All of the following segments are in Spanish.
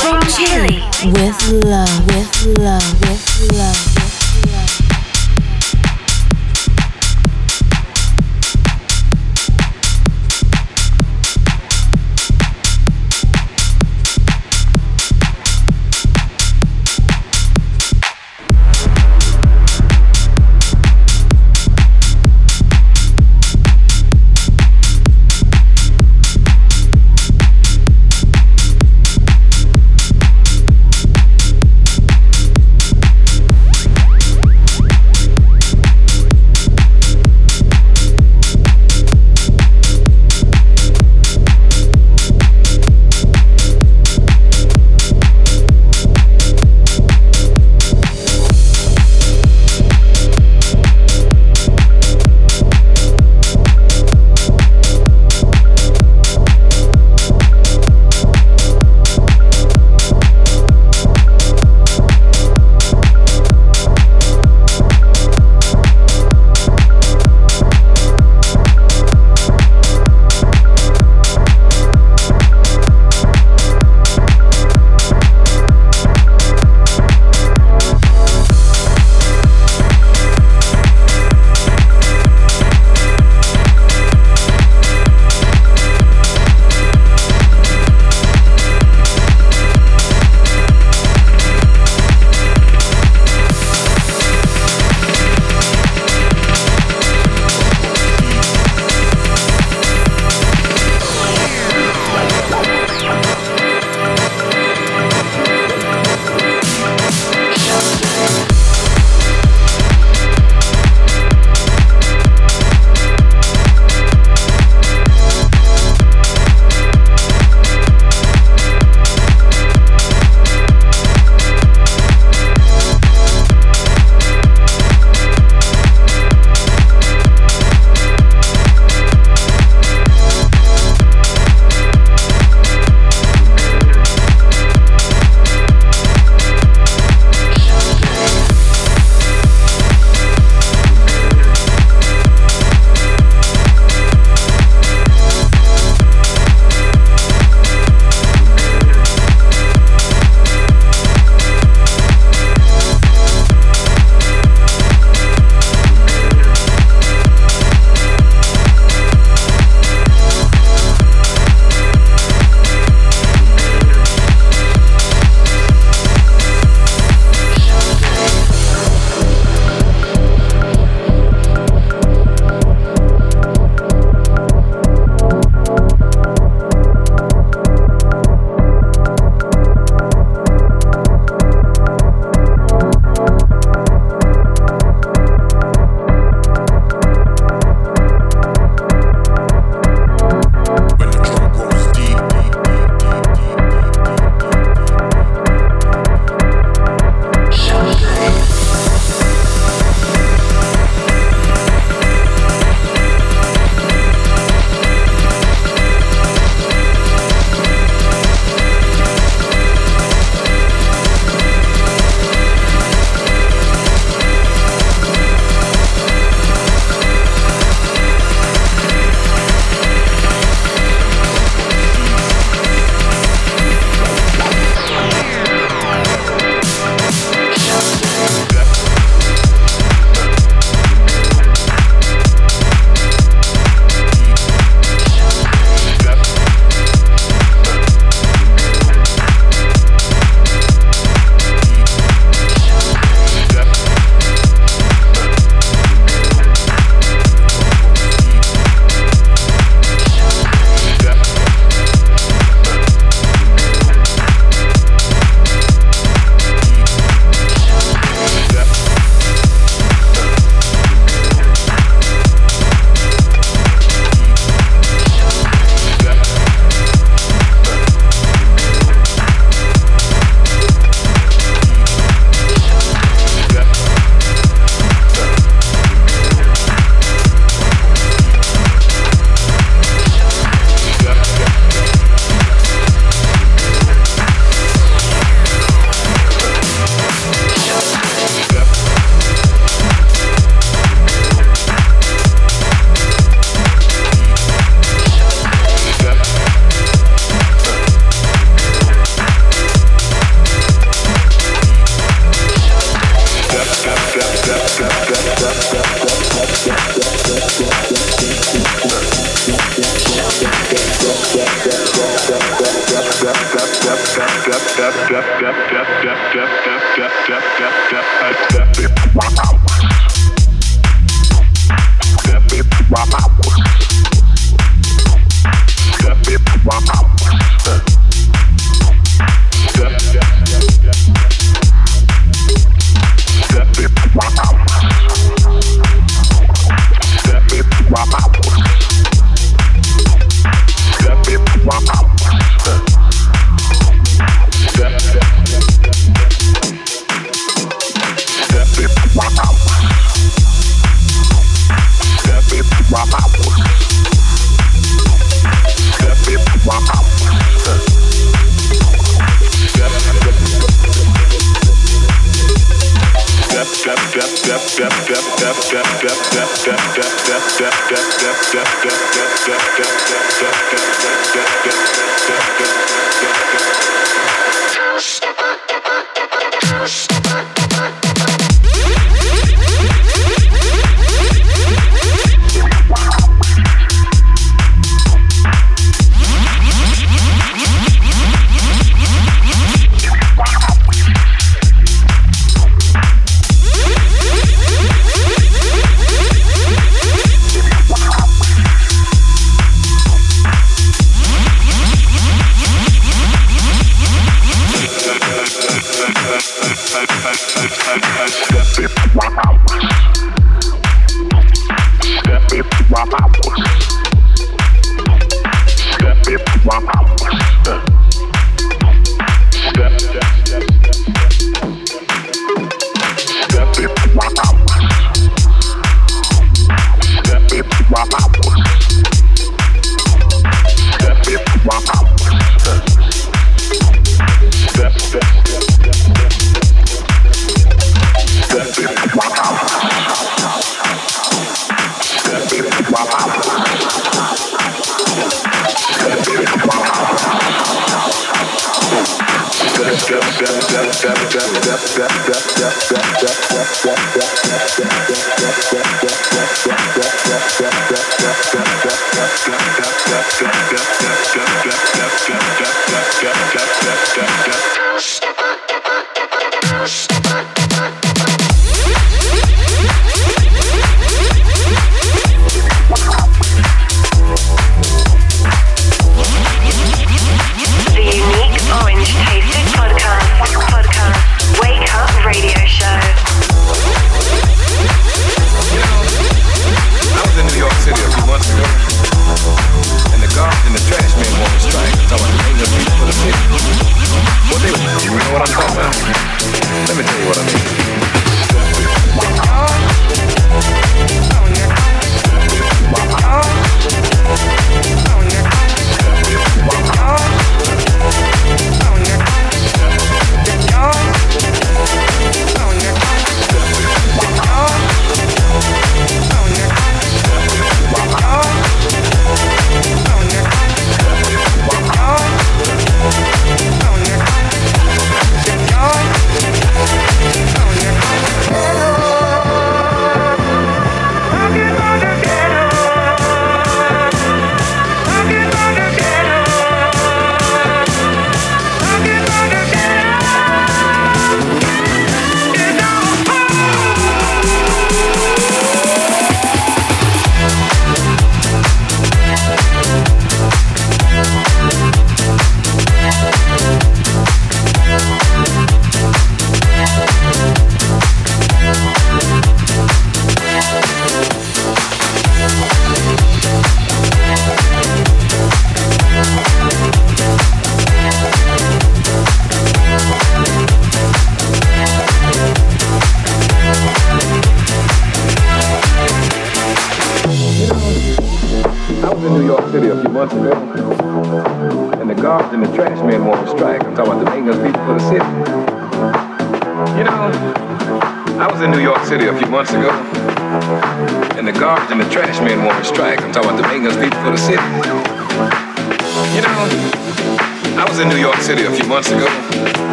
From Chile with love, with love, with love,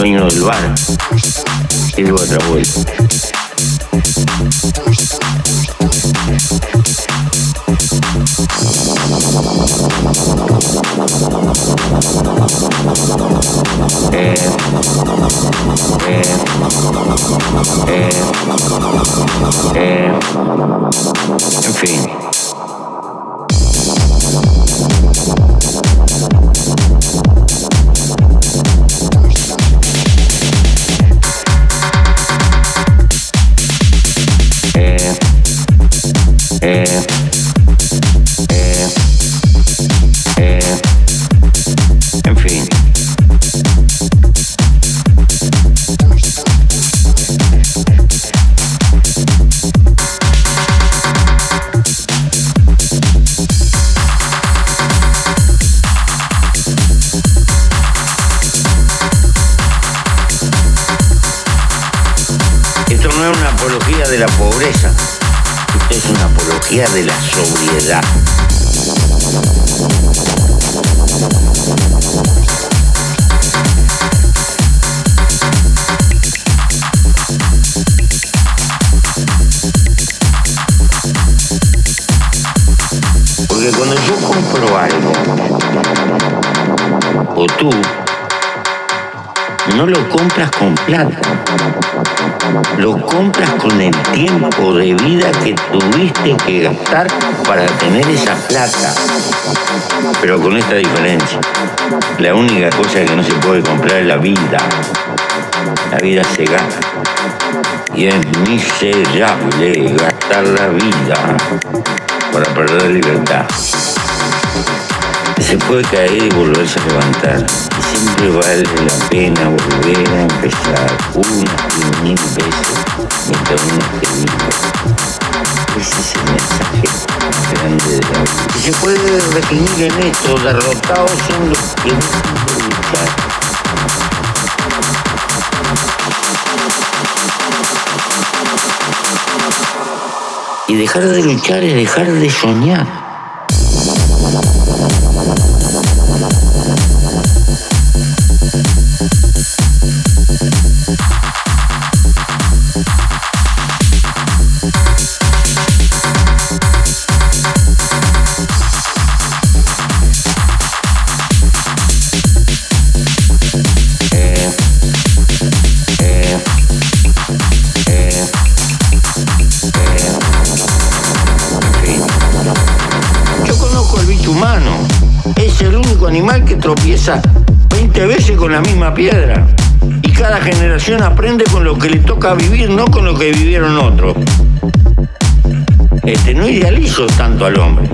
dueño del bar. Eh, eh, eh, eh, en fin. De la sobriedad. Porque cuando yo compro algo, o tú, no lo compras con plata lo compras con el tiempo de vida que tuviste que gastar para tener esa plata. Pero con esta diferencia. La única cosa que no se puede comprar es la vida. La vida se gana. Y es miserable gastar la vida para perder libertad. Se puede caer y volverse a levantar. Siempre vale la pena volver a empezar una y mil veces mientras uno vivo. Ese es el mensaje más grande de la vida. Y se puede definir en esto, derrotados son los que no luchar. Y dejar de luchar es dejar de soñar. Tropieza 20 veces con la misma piedra. Y cada generación aprende con lo que le toca vivir, no con lo que vivieron otros. Este, no idealizo tanto al hombre.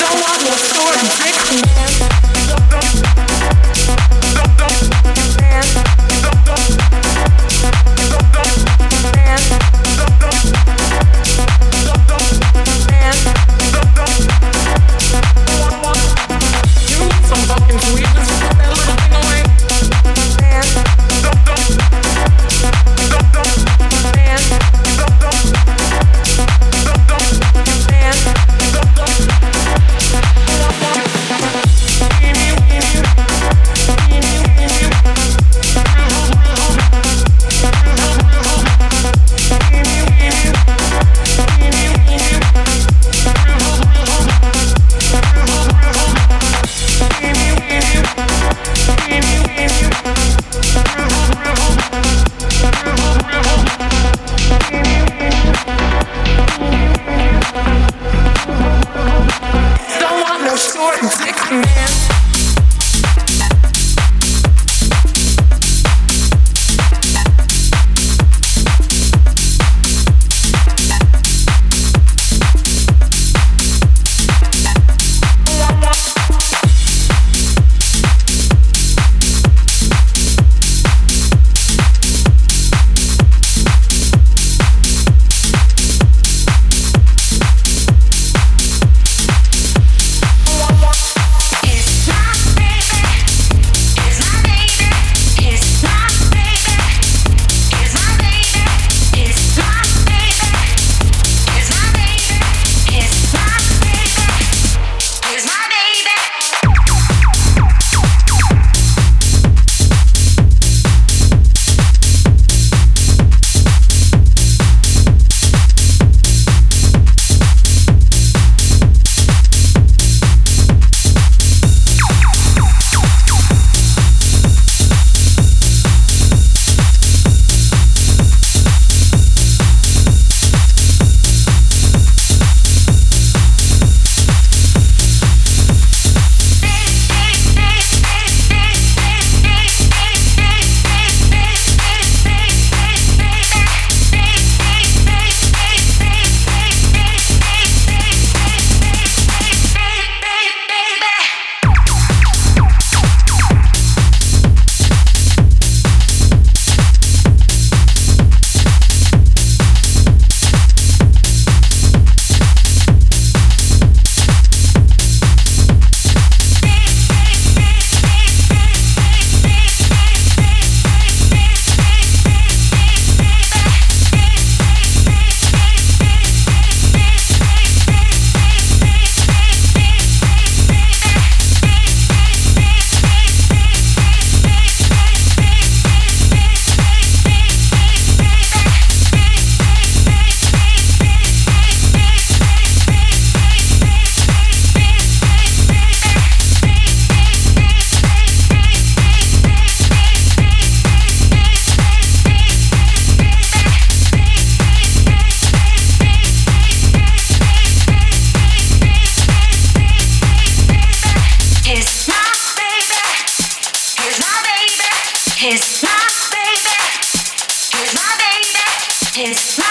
Don't want no short dick, He's my baby. He's my baby. He's my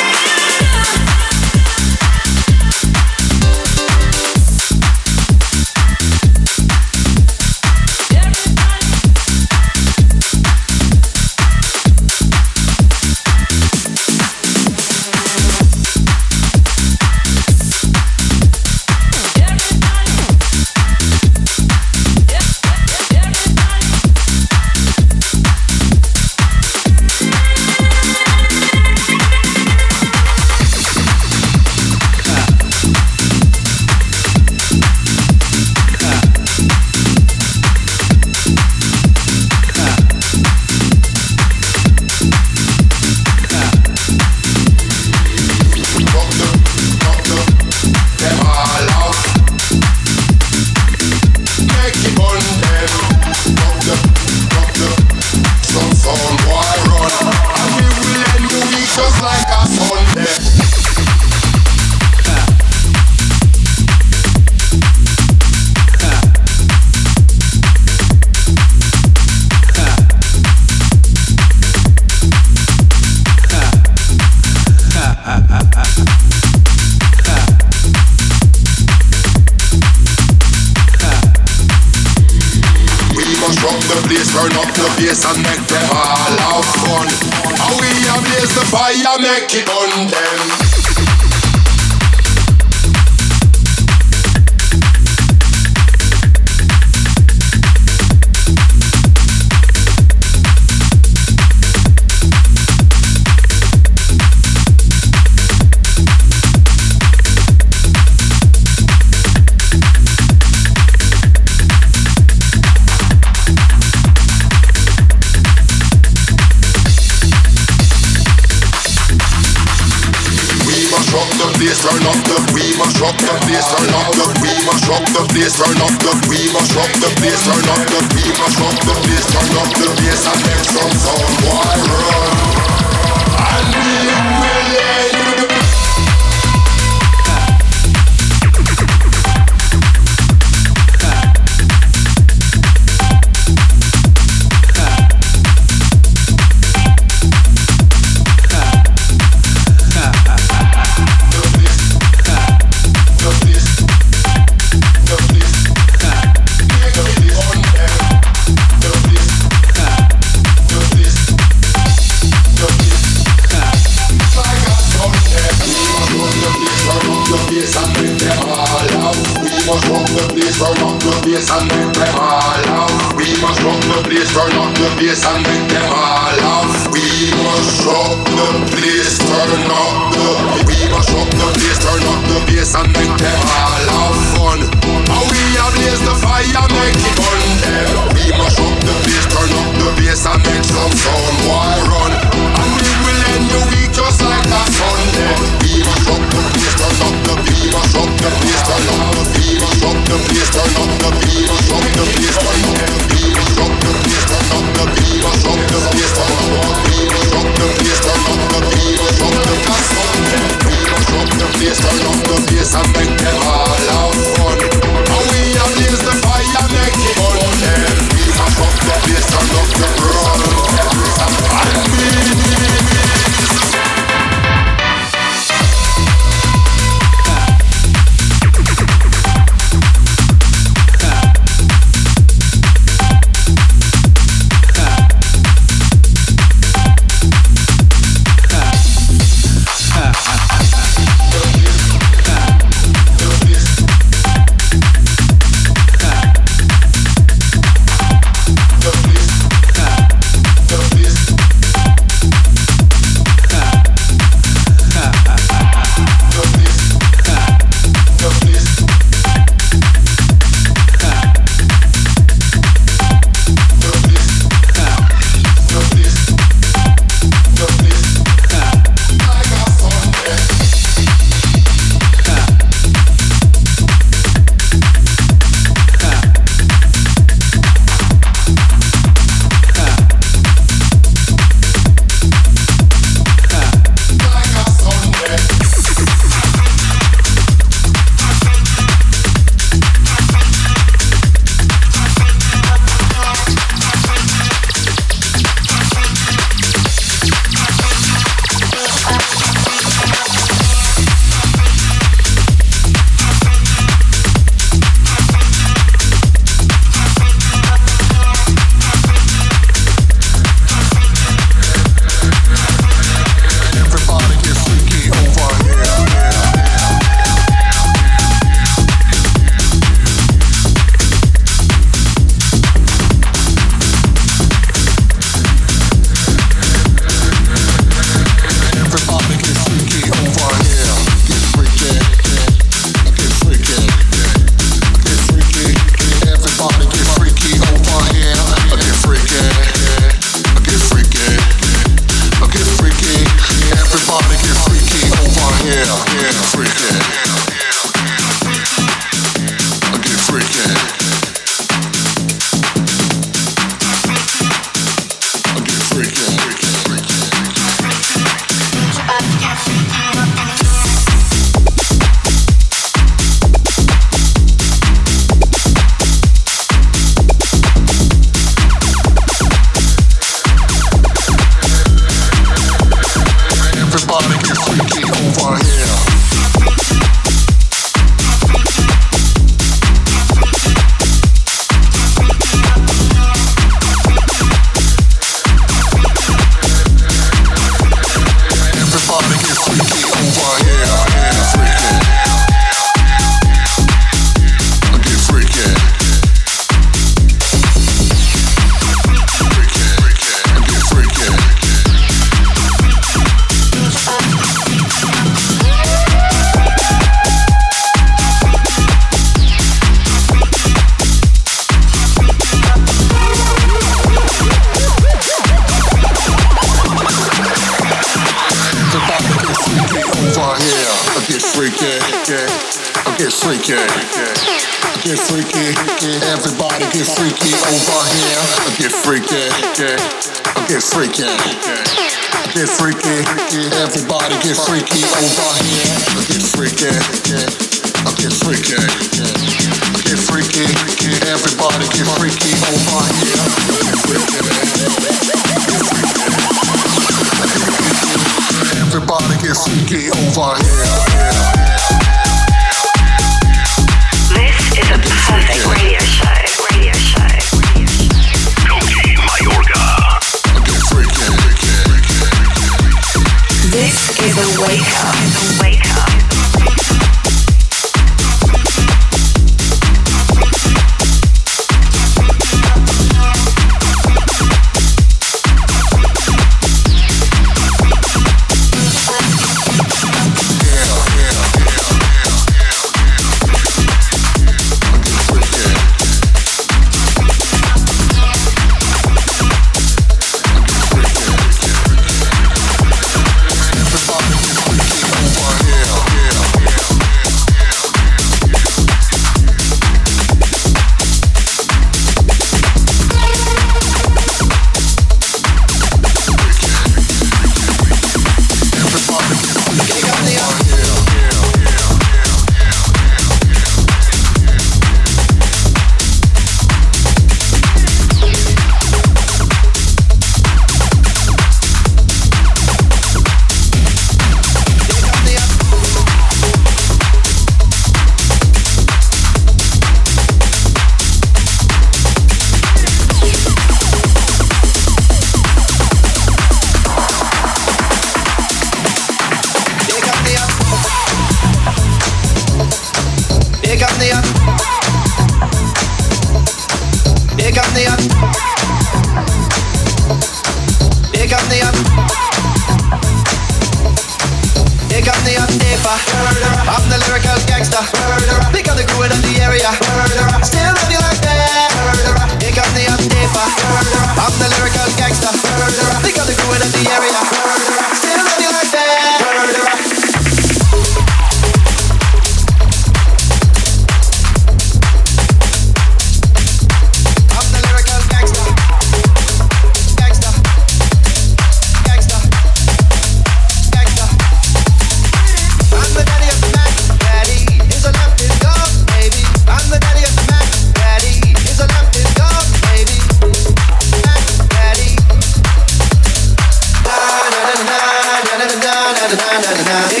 na na na na